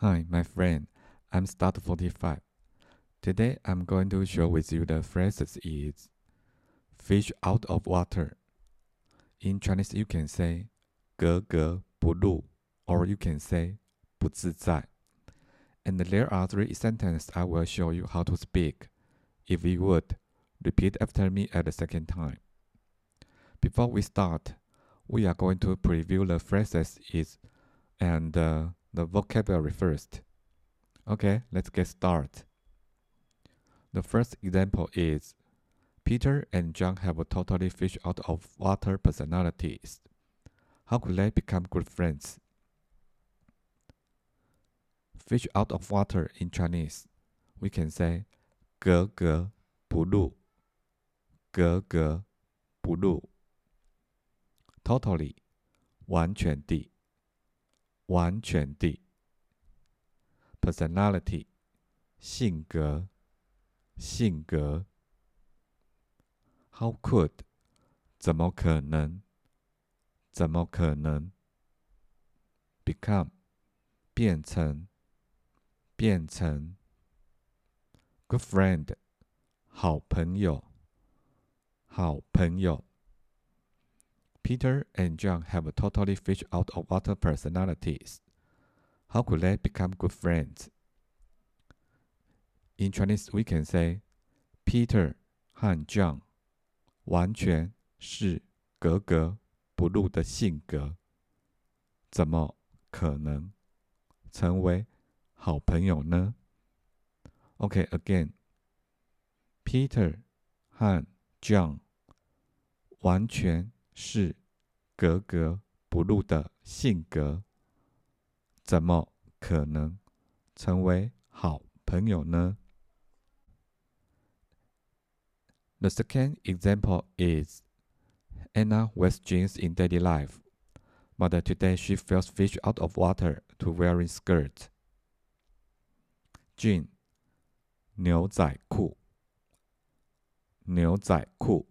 Hi, my friend. I'm Start45. Today I'm going to share with you the phrases is fish out of water. In Chinese you can say 格格不入 or you can say 不自在. And there are three sentences I will show you how to speak. If you would, repeat after me at the second time. Before we start, we are going to preview the phrases is and uh, the vocabulary first. Okay, let's get started. The first example is Peter and John have a totally fish out of water personalities. How could they become good friends? Fish out of water in Chinese, we can say 格格不入,格格不入. Totally, 完全地, 完全地。Personality，性格，性格。How could，怎么可能？怎么可能？Become，变成，变成。Good friend，好朋友，好朋友。Peter and John have a totally fish out of water personalities. How could they become good friends? In Chinese, we can say Peter 和 John 完全是格格不入的性格，怎么可能成为好朋友呢？Okay, again. Peter 和 John 完全 是格格不入的性格，怎么可能成为好朋友呢？The second example is Anna wears jeans in daily life, but today she feels fish out of water to wearing skirt. Jean 牛仔裤，牛仔裤。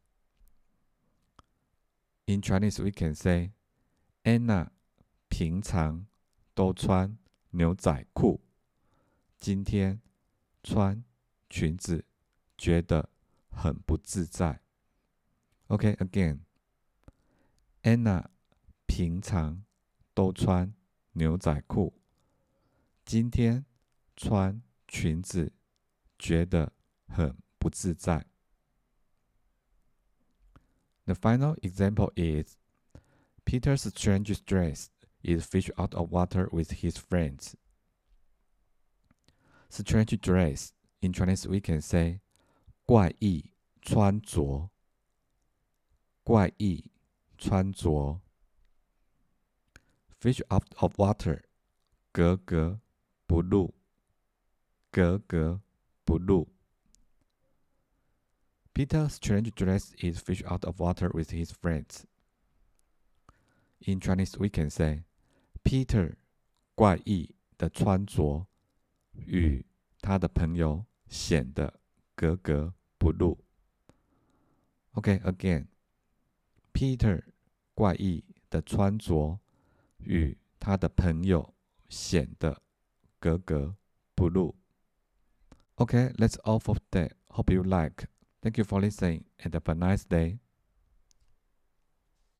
In Chinese, we can say Anna 平常都穿牛仔裤，今天穿裙子觉得很不自在。OK, again. Anna 平常都穿牛仔裤，今天穿裙子觉得很不自在。The final example is Peter's strange dress is fish out of water with his friends. Strange dress in Chinese we can say 怪异穿着，怪异穿着。Fish out of water 格格不入，格格不入。 Peter's strange dress is fish out of water with his friends. In Chinese, we can say Peter 怪异的穿着与他的朋友显得格格不入。OK, again, Peter 怪异的穿着与他的朋友显得格格不入。Okay, that's all for today. Hope you like. Thank you for listening and have a nice day.